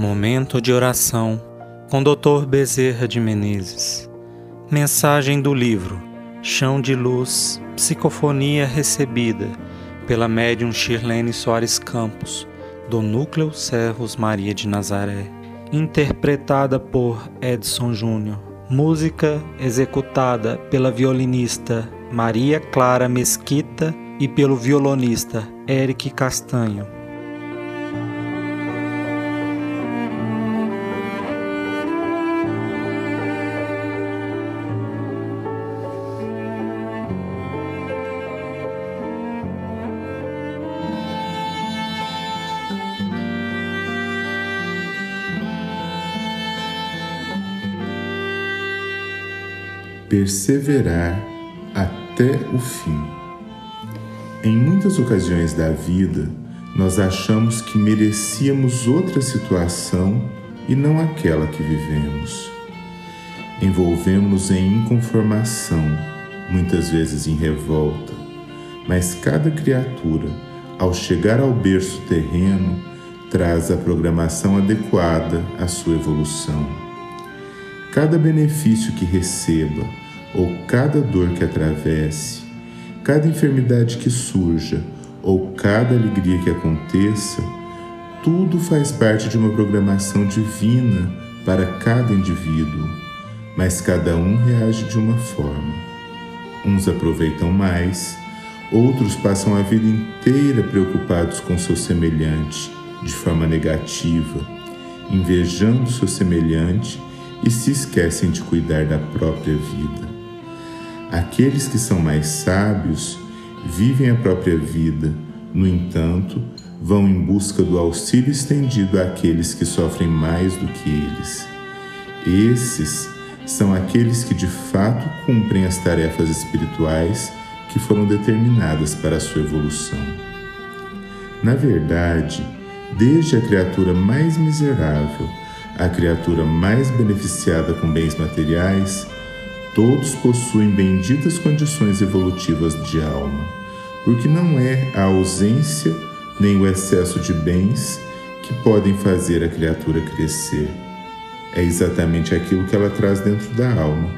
Momento de oração com Dr. Bezerra de Menezes. Mensagem do livro Chão de Luz, Psicofonia recebida pela médium Shirlene Soares Campos, do Núcleo Servos Maria de Nazaré, interpretada por Edson Júnior. Música executada pela violinista Maria Clara Mesquita e pelo violonista Eric Castanho. Perseverar até o fim. Em muitas ocasiões da vida, nós achamos que merecíamos outra situação e não aquela que vivemos. Envolvemos-nos em inconformação, muitas vezes em revolta, mas cada criatura, ao chegar ao berço terreno, traz a programação adequada à sua evolução. Cada benefício que receba, ou cada dor que atravesse, cada enfermidade que surja ou cada alegria que aconteça, tudo faz parte de uma programação divina para cada indivíduo, mas cada um reage de uma forma. Uns aproveitam mais, outros passam a vida inteira preocupados com seu semelhante, de forma negativa, invejando seu semelhante e se esquecem de cuidar da própria vida. Aqueles que são mais sábios vivem a própria vida, no entanto, vão em busca do auxílio estendido àqueles que sofrem mais do que eles. Esses são aqueles que de fato cumprem as tarefas espirituais que foram determinadas para a sua evolução. Na verdade, desde a criatura mais miserável à criatura mais beneficiada com bens materiais, Todos possuem benditas condições evolutivas de alma, porque não é a ausência nem o excesso de bens que podem fazer a criatura crescer. É exatamente aquilo que ela traz dentro da alma,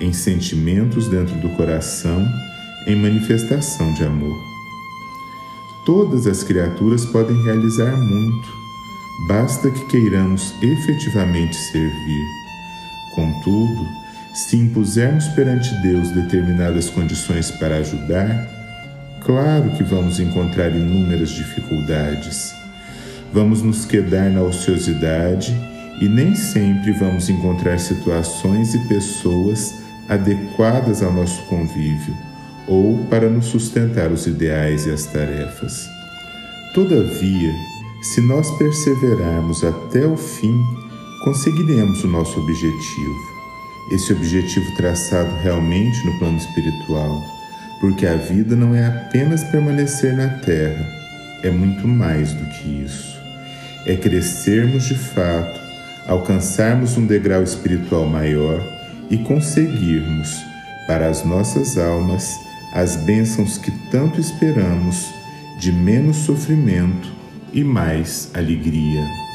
em sentimentos dentro do coração, em manifestação de amor. Todas as criaturas podem realizar muito, basta que queiramos efetivamente servir. Contudo, se impusermos perante Deus determinadas condições para ajudar, claro que vamos encontrar inúmeras dificuldades. Vamos nos quedar na ociosidade e nem sempre vamos encontrar situações e pessoas adequadas ao nosso convívio ou para nos sustentar os ideais e as tarefas. Todavia, se nós perseverarmos até o fim, conseguiremos o nosso objetivo esse objetivo traçado realmente no plano espiritual, porque a vida não é apenas permanecer na Terra, é muito mais do que isso. É crescermos de fato, alcançarmos um degrau espiritual maior e conseguirmos, para as nossas almas, as bênçãos que tanto esperamos, de menos sofrimento e mais alegria.